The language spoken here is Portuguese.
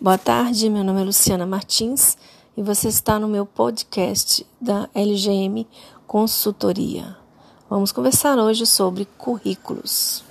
Boa tarde, meu nome é Luciana Martins e você está no meu podcast da LGM Consultoria. Vamos conversar hoje sobre currículos.